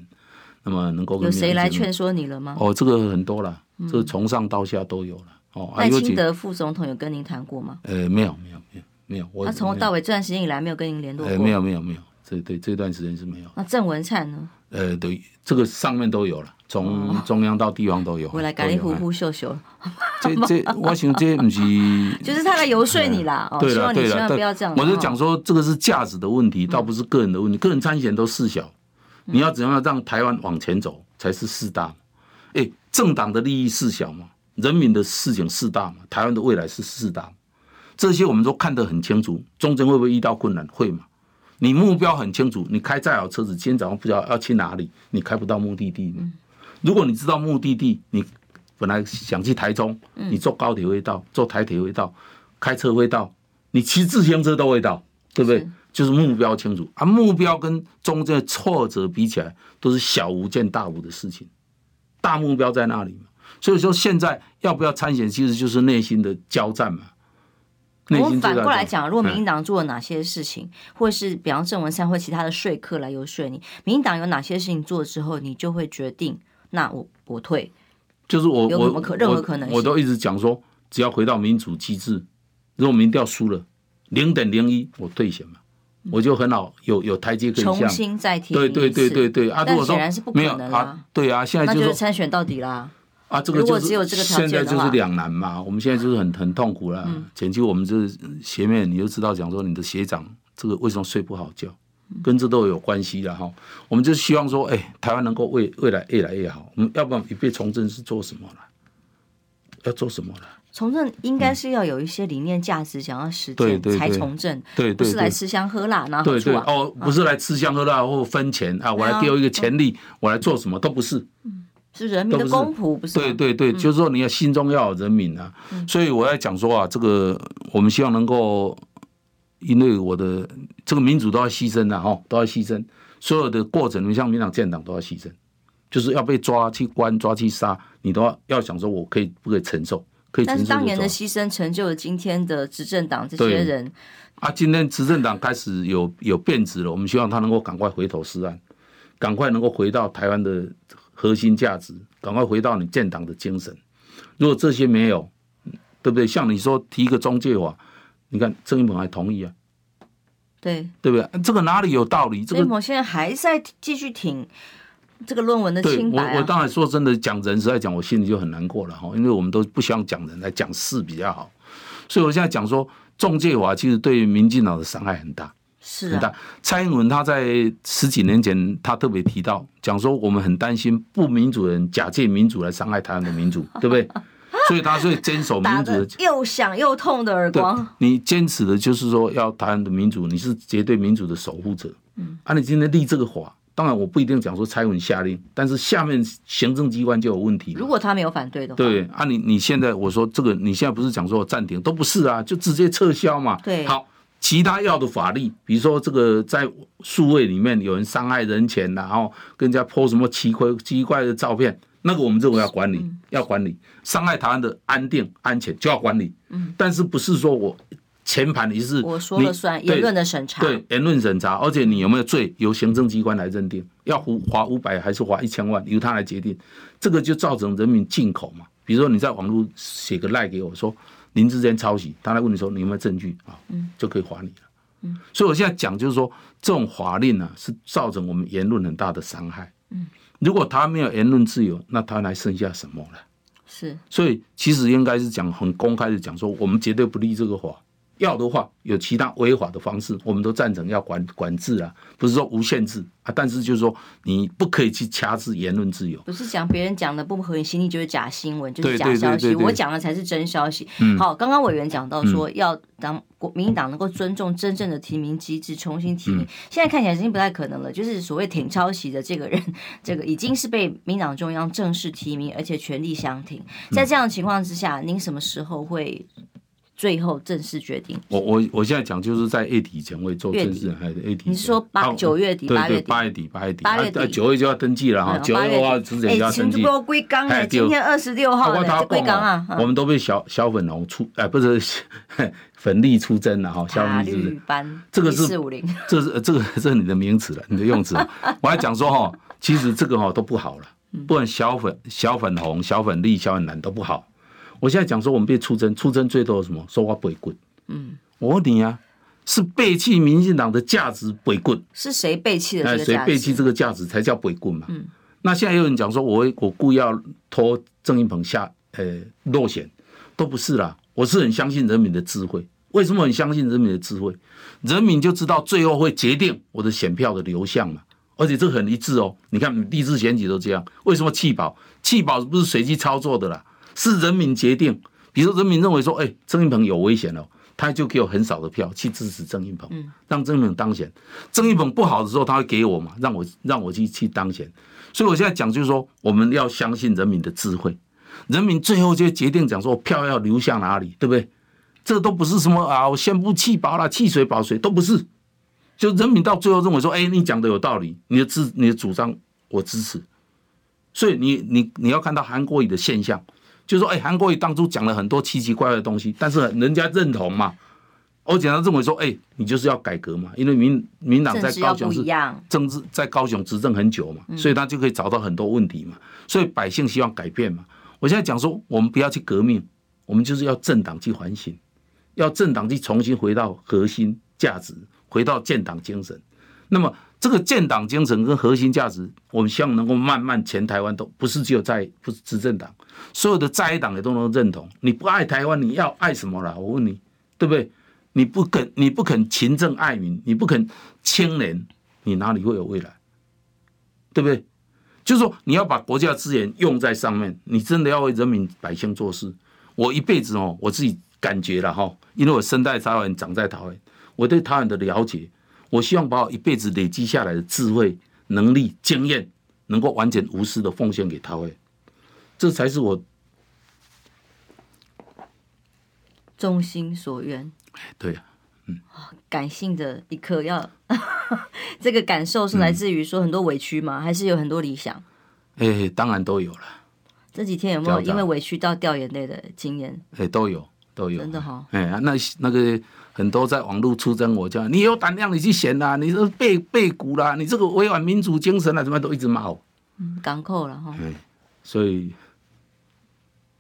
那么能够有谁来劝说你了吗？哦，这个很多了，这个从上到下都有了。哦，赖清德副总统有跟您谈过吗？呃，没有，没有，没有，没有。我他从头到尾这段时间以来没有跟您联络过？呃，没有，没有，没有。这对，这段时间是没有。那郑文灿呢？呃，对，这个上面都有了，从中央到地方都有。我来赶紧呼呼秀秀。这这，我想这不是。就是他来游说你啦，哦，希望你千万不要这样。我就讲说，这个是价值的问题，倒不是个人的问题。个人参选都事小，你要怎样让台湾往前走才是事大。哎，政党的利益事小嘛，人民的事情事大嘛，台湾的未来是事大。这些我们都看得很清楚，中间会不会遇到困难？会嘛？你目标很清楚，你开再好车子，今天早上不知道要去哪里，你开不到目的地。如果你知道目的地，你本来想去台中，你坐高铁会到，坐台铁会到，开车会到，你骑自行车都会到，对不对？是就是目标清楚啊，目标跟中间的挫折比起来，都是小巫见大巫的事情。大目标在那里嘛，所以说现在要不要参选，其实就是内心的交战嘛。我们反过来讲，如果民进党做了哪些事情，或是比方郑文山或其他的说客来游说你，民进党有哪些事情做之后，你就会决定，那我我退，就是我有什么可任何可能性？我都一直讲说，只要回到民主机制，如果民调输了零点零一，我退选嘛，我就很好有有台阶可以下。重新再提。对对对对对啊！如果说显然是不可能啊，对啊，现在就是参选到底啦。啊，这个就是现在就是两难嘛。我们现在就是很很痛苦了。前期我们这前面你就知道讲说你的学长这个为什么睡不好觉，跟这都有关系的哈。我们就希望说，哎，台湾能够未未来越来越好。我们要不然一辈从政是做什么了？要做什么了？从政应该是要有一些理念价值想要实践才从政，对，不是来吃香喝辣拿好处啊。哦，不是来吃香喝辣或分钱啊，我来丢一个权利，我来做什么都不是。是人民的公仆，不是？对对对，就是说你要心中要有人民啊。所以我要讲说啊，这个我们希望能够，因为我的这个民主都要牺牲的哈，都要牺牲，所有的过程，你像民党建党都要牺牲，就是要被抓去关、抓去杀，你都要要想说，我可以不可以承受？可以但是当年的牺牲成就了今天的执政党这些人。啊，今天执政党开始有有变质了，我们希望他能够赶快回头是岸，赶快能够回到台湾的核心价值，赶快回到你建党的精神。如果这些没有，对不对？像你说提一个中介法，你看郑运鹏还同意啊？对，对不对？这个哪里有道理？这个郑运鹏现在还在继续挺。这个论文的清白、啊、我我当然说真的，讲人实在讲，我心里就很难过了哈，因为我们都不希望讲人来讲事比较好，所以我现在讲说，中介法其实对民进党的伤害很大，是、啊、很大。蔡英文他在十几年前，他特别提到讲说，我们很担心不民主的人假借民主来伤害台湾的民主，对不对？所以他所以坚守民主的，又响又痛的耳光。你坚持的就是说要台湾的民主，你是绝对民主的守护者。嗯，啊，你今天立这个法。当然，我不一定讲说蔡英文下令，但是下面行政机关就有问题。如果他没有反对的话，对啊你，你你现在我说这个，你现在不是讲说暂停，都不是啊，就直接撤销嘛。对，好，其他要的法律，比如说这个在数位里面有人伤害人权，然后跟人家 po 什么奇怪奇怪的照片，那个我们认为要管理，嗯、要管理，伤害台湾的安定安全就要管理。嗯，但是不是说我。前盘你是我说了算，言论的审查，对言论审查，而且你有没有罪，由行政机关来认定，要罚五百还是罚一千万，由他来决定，这个就造成人民进口嘛。比如说你在网络写个赖给我说林志坚抄袭，他来问你说你有没有证据啊，就可以罚你了。嗯，所以我现在讲就是说，这种法令呢是造成我们言论很大的伤害。嗯，如果他没有言论自由，那他还剩下什么呢？是，所以其实应该是讲很公开的讲说，我们绝对不立这个法。要的话，有其他违法的方式，我们都赞成要管管制啊，不是说无限制啊，但是就是说你不可以去掐制言论自由。不是讲别人讲的不合你心意就是假新闻，就是假消息，我讲的才是真消息。嗯、好，刚刚委员讲到说要当国民进党能够尊重真正的提名机制，重新提名，嗯、现在看起来已经不太可能了。就是所谓挺抄袭的这个人，这个已经是被民党中央正式提名，而且全力相挺。在这样的情况之下，您什么时候会？最后正式决定。我我我现在讲就是在月底前会做正式，还是月底？你说八九月底？对对，八月底，八月底，八月底，九月就要登记了哈。九月的话之前就要登记。归刚哎，今天二十六号的归刚啊。我们都被小小粉红出哎，不是粉粒出征了哈。小粉绿班，这个是这是这个这是你的名词了，你的用词。我还讲说哈，其实这个哈都不好了，不管小粉小粉红、小粉绿、小粉蓝都不好。我现在讲说，我们被出征，出征最多的什么？说话背棍。嗯，我问你啊，是背弃民进党的价值背棍？是谁背弃的？哎，谁背弃这个价值才叫背棍嘛？嗯，那现在有人讲说我我故意要拖郑运鹏下呃落选，都不是啦。我是很相信人民的智慧。为什么很相信人民的智慧？人民就知道最后会决定我的选票的流向嘛。而且这个很一致哦。你看，第一次选举都这样。为什么弃保？弃保不是随机操作的啦。是人民决定，比如人民认为说，哎，郑运鹏有危险了，他就给我很少的票去支持郑运鹏，让郑运鹏当选。郑运鹏不好的时候，他会给我嘛，让我让我去去当选。所以我现在讲就是说，我们要相信人民的智慧，人民最后就决定讲说票要流向哪里，对不对？这都不是什么啊，我先不弃保了，弃谁保谁都不是，就人民到最后认为说，哎，你讲的有道理，你的支你的主张我支持。所以你你你要看到韩国语的现象。就是说，哎，韩国瑜当初讲了很多奇奇怪怪的东西，但是人家认同嘛。而且他认为说，哎，你就是要改革嘛，因为民民党在高雄是政治在高雄执政很久嘛，所以他就可以找到很多问题嘛。所以百姓希望改变嘛。我现在讲说，我们不要去革命，我们就是要政党去反省，要政党去重新回到核心价值，回到建党精神。那么这个建党精神跟核心价值，我们希望能够慢慢全台湾都不是只有在不是执政党，所有的在野党也都能认同。你不爱台湾，你要爱什么啦？我问你，对不对？你不肯，你不肯勤政爱民，你不肯清廉，你哪里会有未来？对不对？就是说，你要把国家资源用在上面，你真的要为人民百姓做事。我一辈子哦，我自己感觉了哈，因为我生在台湾，长在台湾，我对台湾的了解，我希望把我一辈子累积下来的智慧、能力、经验，能够完全无私的奉献给桃园，这才是我衷心所愿。对呀，嗯，感性的一刻要，这个感受是来自于说很多委屈吗？还是有很多理想？哎，当然都有了。这几天有没有因为委屈到掉眼泪的经验？哎，都有，都有，真的哈。哎，那那个很多在网络出征我，叫你有胆量你去选呐，你是背背骨啦，你这个违反民主精神啊，怎么都一直骂我。嗯，港口了哈。哎，所以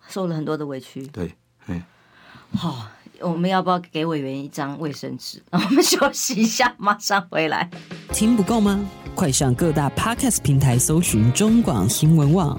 受了很多的委屈。对，哎，好。我们要不要给委员一张卫生纸？我们休息一下，马上回来。听不够吗？快上各大 Podcast 平台搜寻中广新闻网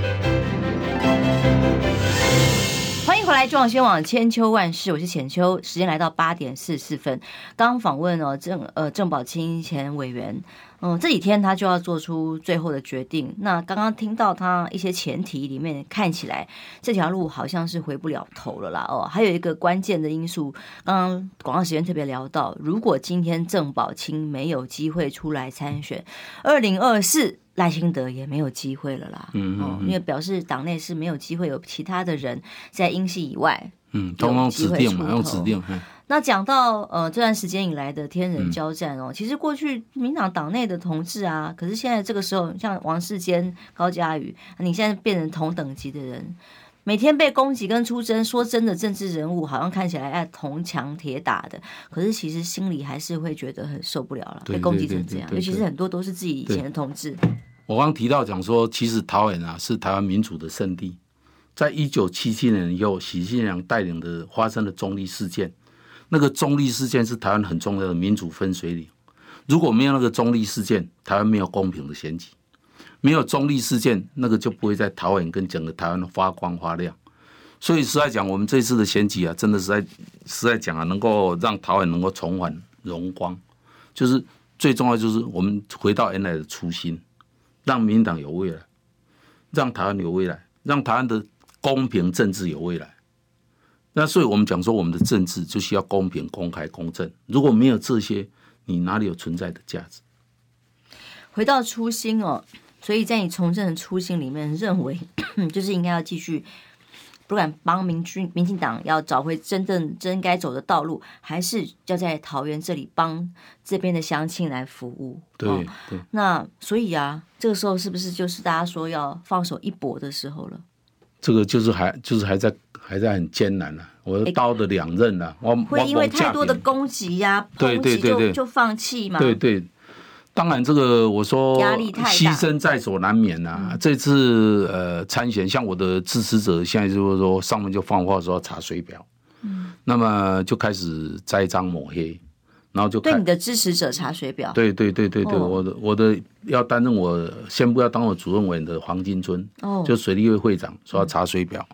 迎回来中广新网千秋万世，我是浅秋。时间来到八点四十四分，刚访问哦郑呃郑宝清前委员。嗯，这几天他就要做出最后的决定。那刚刚听到他一些前提里面，看起来这条路好像是回不了头了啦。哦，还有一个关键的因素，刚刚广告时间特别聊到，如果今天郑宝清没有机会出来参选，二零二四赖清德也没有机会了啦。嗯，嗯，嗯，因为表示党内是没有机会有其他的人在英系以外，嗯，通通指定嘛，用指定。那讲到呃这段时间以来的天人交战哦，嗯、其实过去民党党内的同志啊，可是现在这个时候，像王世坚、高嘉瑜，你现在变成同等级的人，每天被攻击跟出征，说真的，政治人物好像看起来哎铜墙铁打的，可是其实心里还是会觉得很受不了了，被攻击成这样，尤其是很多都是自己以前的同志。我刚提到讲说，其实桃园啊是台湾民主的圣地，在一九七七年以后，许信良带领的发生的中立事件。那个中立事件是台湾很重要的民主分水岭。如果没有那个中立事件，台湾没有公平的选举；没有中立事件，那个就不会在桃园跟整个台湾发光发亮。所以实在讲，我们这次的选举啊，真的实在实在讲啊，能够让桃园能够重返荣光，就是最重要就是我们回到原来的初心，让民党有未来，让台湾有未来，让台湾的公平政治有未来。那所以，我们讲说，我们的政治就需要公平、公开、公正。如果没有这些，你哪里有存在的价值？回到初心哦，所以在你从政的初心里面，认为 就是应该要继续，不管帮民军、民进党要找回真正真该走的道路，还是要在桃园这里帮这边的乡亲来服务。对对。那所以啊，这个时候是不是就是大家说要放手一搏的时候了？这个就是还就是还在。还在很艰难呢、啊，我的刀的两刃呢、啊，我会因为太多的攻击呀、啊，抨击就就放弃嘛？对对，当然这个我说压力太大，牺牲在所难免呐、这次呃参选，像我的支持者现在就是说上面就放话说要查水表，嗯，那么就开始栽赃抹黑。然后就对你的支持者查水表，对对对对对，我的我的要担任我先不要当我主任委员的黄金春，哦，就水利会会长说要查水表，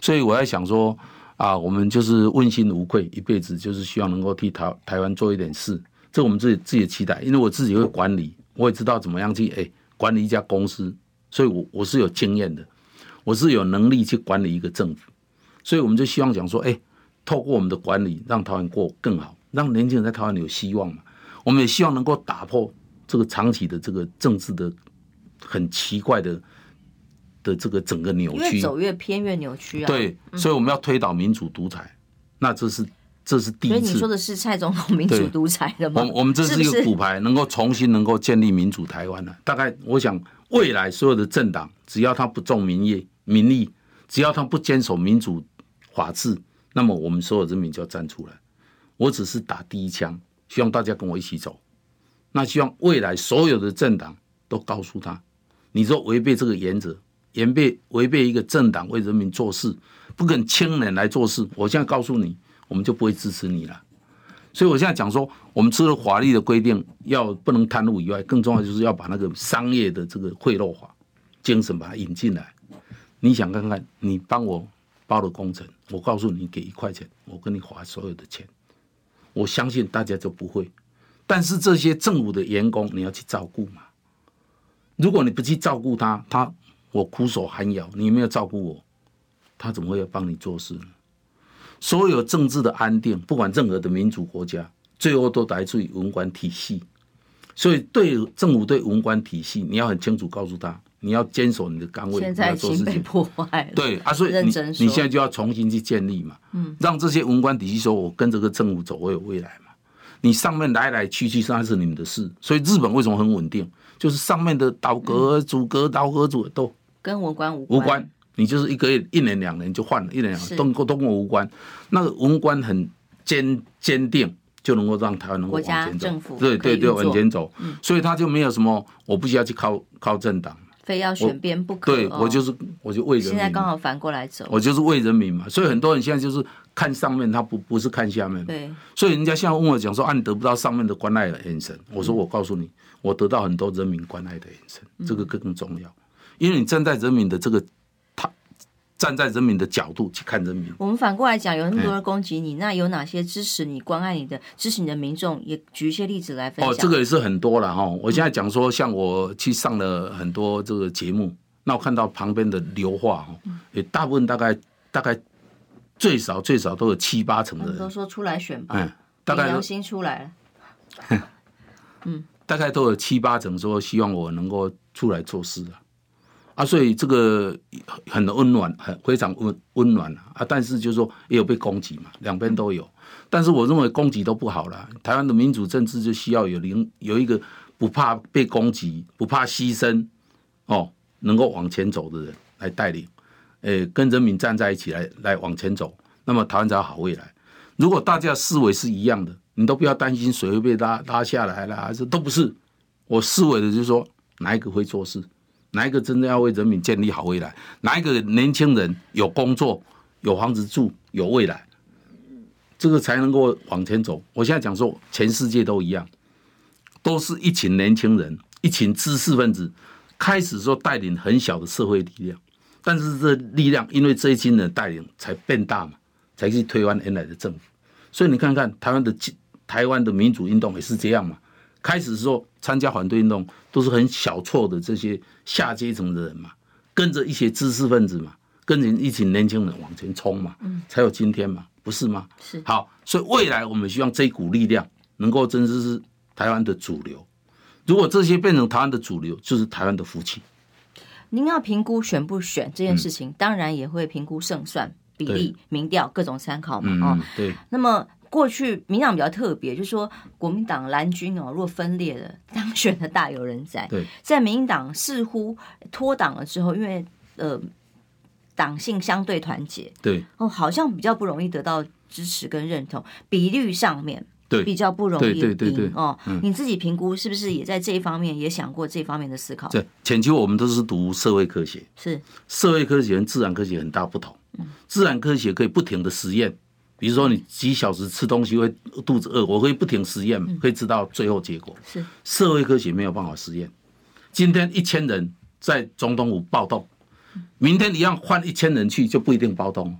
所以我在想说啊，我们就是问心无愧，一辈子就是希望能够替台台湾做一点事，这我们自己自己的期待，因为我自己会管理，我也知道怎么样去哎管理一家公司，所以我我是有经验的，我是有能力去管理一个政府，所以我们就希望讲说，哎，透过我们的管理，让台湾过更好。让年轻人在台湾有希望嘛？我们也希望能够打破这个长期的这个政治的很奇怪的的这个整个扭曲，越走越偏越扭曲啊！对，所以我们要推倒民主独裁，嗯、那这是这是第一次。所以你说的是蔡总统民主独裁的吗？我我们这是一个骨牌，能够重新能够建立民主台湾的。大概我想，未来所有的政党，只要他不重民意民意。只要他不坚守民主法治，那么我们所有人民就要站出来。我只是打第一枪，希望大家跟我一起走。那希望未来所有的政党都告诉他，你说违背这个原则，违背违背一个政党为人民做事，不肯青年来做事，我现在告诉你，我们就不会支持你了。所以我现在讲说，我们除了法律的规定要不能贪污以外，更重要就是要把那个商业的这个贿赂法精神把它引进来。你想看看，你帮我包的工程，我告诉你，给一块钱，我跟你花所有的钱，我相信大家就不会。但是这些政府的员工，你要去照顾嘛？如果你不去照顾他，他我苦守寒窑，你没有照顾我，他怎么会要帮你做事呢？所有政治的安定，不管任何的民主国家，最后都来自于文官体系。所以，对政府对文官体系，你要很清楚告诉他，你要坚守你的岗位，现在已经被破坏了。对啊，所以你你现在就要重新去建立嘛，嗯，让这些文官体系说，我跟这个政府走，我有未来嘛。你上面来来去去，那是你们的事。所以日本为什么很稳定？就是上面的倒阁、主阁、倒阁主都跟文官无无关。你就是一个月一年两年就换了，一年两年都都跟我无关。那个文官很坚坚定，就能够让台湾能够往前走。对对对，往前走。所以他就没有什么，我不需要去靠靠政党，非要选边不可。对我就是，我就为人民。现在刚好反过来走，我就是为人民嘛。所以很多人现在就是看上面，他不不是看下面。对。所以人家现在问我讲说，啊，你得不到上面的关爱的眼神。我说，我告诉你，我得到很多人民关爱的眼神，这个更重要，因为你站在人民的这个。站在人民的角度去看人民。我们反过来讲，有那么多人攻击你，那有哪些支持你、关爱你的、支持你的民众，也举一些例子来分享。哦，这个也是很多了哈。我现在讲说，像我去上了很多这个节目，那我看到旁边的流话哈，也大部分大概大概最少最少都有七八成的人都说出来选吧，嗯，大概良心出来了，嗯，大概都有七八成说希望我能够出来做事啊。啊，所以这个很温暖，很非常温温暖啊。但是就是说也有被攻击嘛，两边都有。但是我认为攻击都不好了。台湾的民主政治就需要有零有一个不怕被攻击、不怕牺牲哦，能够往前走的人来带领，诶，跟人民站在一起来来往前走，那么台湾才有好未来。如果大家思维是一样的，你都不要担心谁会被拉拉下来了，还是都不是。我思维的就是说哪一个会做事。哪一个真正要为人民建立好未来？哪一个年轻人有工作、有房子住、有未来，这个才能够往前走。我现在讲说，全世界都一样，都是一群年轻人、一群知识分子，开始说带领很小的社会力量，但是这力量因为这一群人带领才变大嘛，才去推翻原来的政府。所以你看看台湾的台湾的民主运动也是这样嘛。开始时候参加反对运动都是很小错的这些下阶层的人嘛，跟着一些知识分子嘛，跟着一群年轻人往前冲嘛，嗯才有今天嘛，不是吗？是。好，所以未来我们希望这一股力量能够真的是台湾的主流。如果这些变成台湾的主流，就是台湾的福气。您要评估选不选这件事情，嗯、当然也会评估胜算比例、民调各种参考嘛。哦、嗯，对。那么。过去民党比较特别，就是说国民党蓝军哦，如果分裂了，当选的大有人在。对，在民进党似乎脱党了之后，因为呃党性相对团结，对哦，好像比较不容易得到支持跟认同，比率上面对比较不容易赢哦。你自己评估是不是也在这一方面也想过这方面的思考？对，浅秋我们都是读社会科学，是社会科学跟自然科学很大不同。嗯，自然科学可以不停的实验。比如说，你几小时吃东西会肚子饿，我可以不停实验，可以知道最后结果。是社会科学没有办法实验。今天一千人在总统府暴动，明天一样换一千人去就不一定暴动。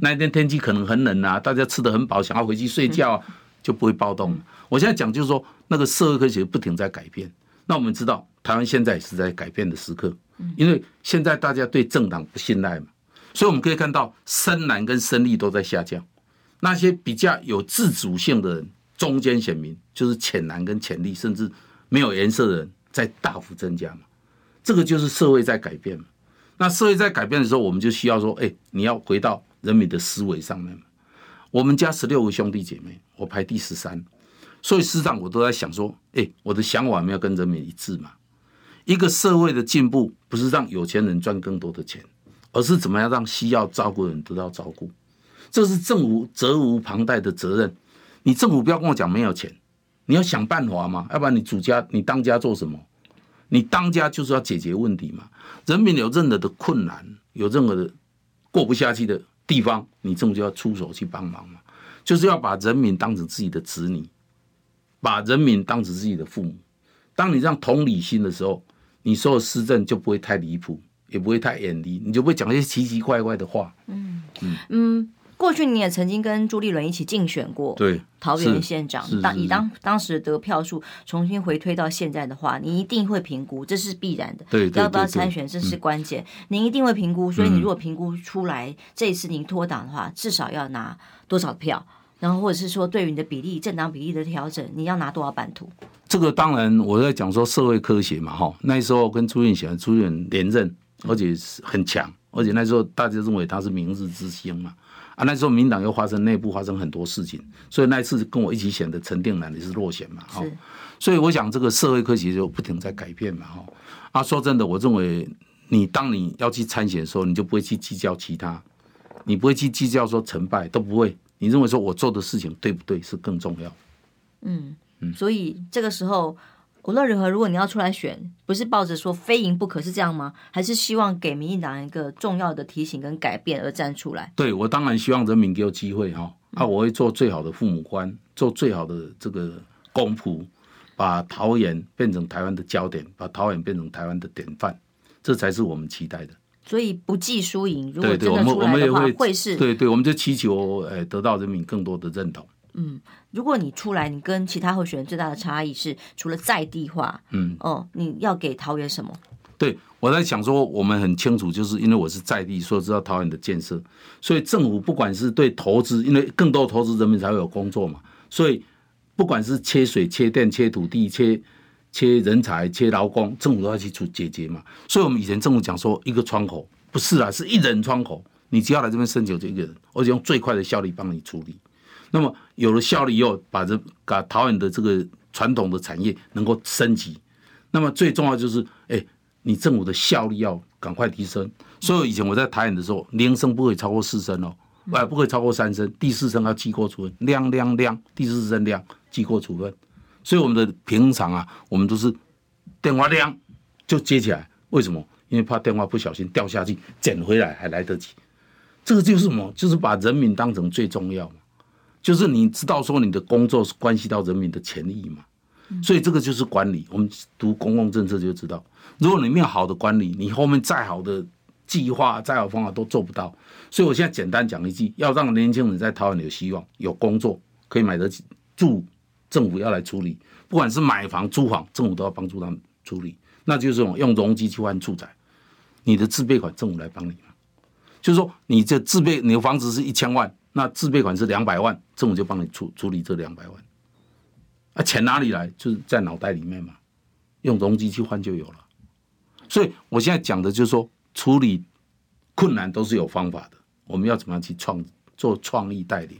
那一天天气可能很冷啊，大家吃得很饱，想要回去睡觉，就不会暴动。我现在讲就是说，那个社会科学不停在改变。那我们知道，台湾现在也是在改变的时刻，因为现在大家对政党不信赖嘛，所以我们可以看到深蓝跟深绿都在下降。那些比较有自主性的人，中间选民就是浅蓝跟浅绿，甚至没有颜色的人，在大幅增加嘛。这个就是社会在改变嘛。那社会在改变的时候，我们就需要说，哎，你要回到人民的思维上面嘛。我们家十六个兄弟姐妹，我排第十三，所以时常我都在想说，哎，我的想法没有跟人民一致嘛。一个社会的进步，不是让有钱人赚更多的钱，而是怎么样让需要照顾的人得到照顾。这是政府责无旁贷的责任。你政府不要跟我讲没有钱，你要想办法嘛，要不然你主家你当家做什么？你当家就是要解决问题嘛。人民有任何的困难，有任何的过不下去的地方，你政府就要出手去帮忙嘛。就是要把人民当成自己的子女，把人民当成自己的父母。当你这样同理心的时候，你所有施政就不会太离谱，也不会太远离，你就不会讲一些奇奇怪怪的话。嗯嗯嗯。过去你也曾经跟朱立伦一起竞选过，对桃园县长。当以当当时得票数重新回推到现在的话，你一定会评估，这是必然的。对，要不要参选，这是关键。嗯、您一定会评估，所以你如果评估出来、嗯、这一次您脱党的话，至少要拿多少票？然后或者是说，对于你的比例、政党比例的调整，你要拿多少版图？这个当然我在讲说社会科学嘛，哈。那时候跟朱立伦朱立伦连任，而且是很强，而且那时候大家认为他是明日之星嘛。啊，那时候民党又发生内部发生很多事情，所以那一次跟我一起选的陈定南也是落选嘛，哈。所以我想这个社会科学就不停在改变嘛，哈。啊，说真的，我认为你当你要去参选的时候，你就不会去计较其他，你不会去计较说成败都不会，你认为说我做的事情对不对是更重要。嗯嗯，所以这个时候。无论如何，如果你要出来选，不是抱着说非赢不可是这样吗？还是希望给民进党一个重要的提醒跟改变而站出来？对，我当然希望人民给我机会哈，啊，我会做最好的父母官，做最好的这个公仆，把桃园变成台湾的焦点，把桃园变成台湾的典范，这才是我们期待的。所以不计输赢，如果真的出来的话，会是对对，我们就祈求呃得到人民更多的认同。嗯，如果你出来，你跟其他候选人最大的差异是，除了在地化，嗯，哦，你要给桃园什么？对，我在想说，我们很清楚，就是因为我是在地，所以知道桃园的建设，所以政府不管是对投资，因为更多投资，人民才会有工作嘛，所以不管是切水、切电、切土地、切切人才、切劳工，政府都要去处解决嘛。所以我们以前政府讲说一个窗口，不是啊，是一人窗口，你只要来这边申请就一个人，而且用最快的效率帮你处理。那么有了效率以后，把这把桃园的这个传统的产业能够升级。那么最重要就是，哎，你政府的效率要赶快提升。所以以前我在台湾的时候，铃声不可以超过四声哦，哎，不可以超过三声，第四声要记过处分，亮亮亮，第四声亮，记过处分。所以我们的平常啊，我们都是电话亮就接起来，为什么？因为怕电话不小心掉下去，捡回来还来得及。这个就是什么？就是把人民当成最重要嘛。就是你知道说你的工作是关系到人民的权益嘛，所以这个就是管理。我们读公共政策就知道，如果你没有好的管理，你后面再好的计划、再好的方法都做不到。所以我现在简单讲一句：要让年轻人在台湾有希望、有工作可以买得起住，政府要来处理。不管是买房、租房，政府都要帮助他们处理。那就是用用容积去换住宅，你的自备款政府来帮你。就是说，你这自备你的房子是一千万。那自备款是两百万，政府就帮你处处理这两百万。啊，钱哪里来？就是在脑袋里面嘛，用容积去换就有了。所以我现在讲的就是说，处理困难都是有方法的。我们要怎么样去创做创意带领？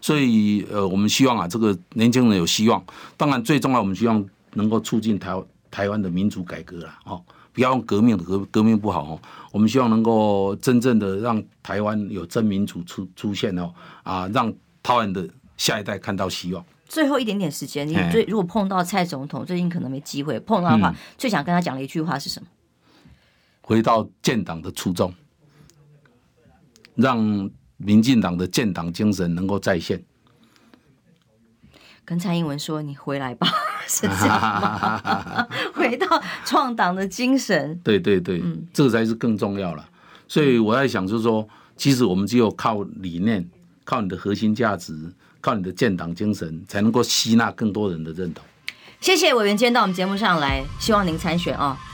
所以呃，我们希望啊，这个年轻人有希望。当然，最重要，我们希望能够促进台台湾的民主改革啦，哦。不要用革命的革革命不好哦，我们希望能够真正的让台湾有真民主出出现哦，啊，让台湾的下一代看到希望。最后一点点时间，你最如果碰到蔡总统，最近可能没机会碰到的话，嗯、最想跟他讲的一句话是什么？回到建党的初衷，让民进党的建党精神能够再现。跟蔡英文说：“你回来吧。”是这样吗？回到创党的精神，对对对，嗯，这个才是更重要了。所以我在想，就是说，其实我们只有靠理念，靠你的核心价值，靠你的建党精神，才能够吸纳更多人的认同。谢谢委员今天到我们节目上来，希望您参选啊、哦。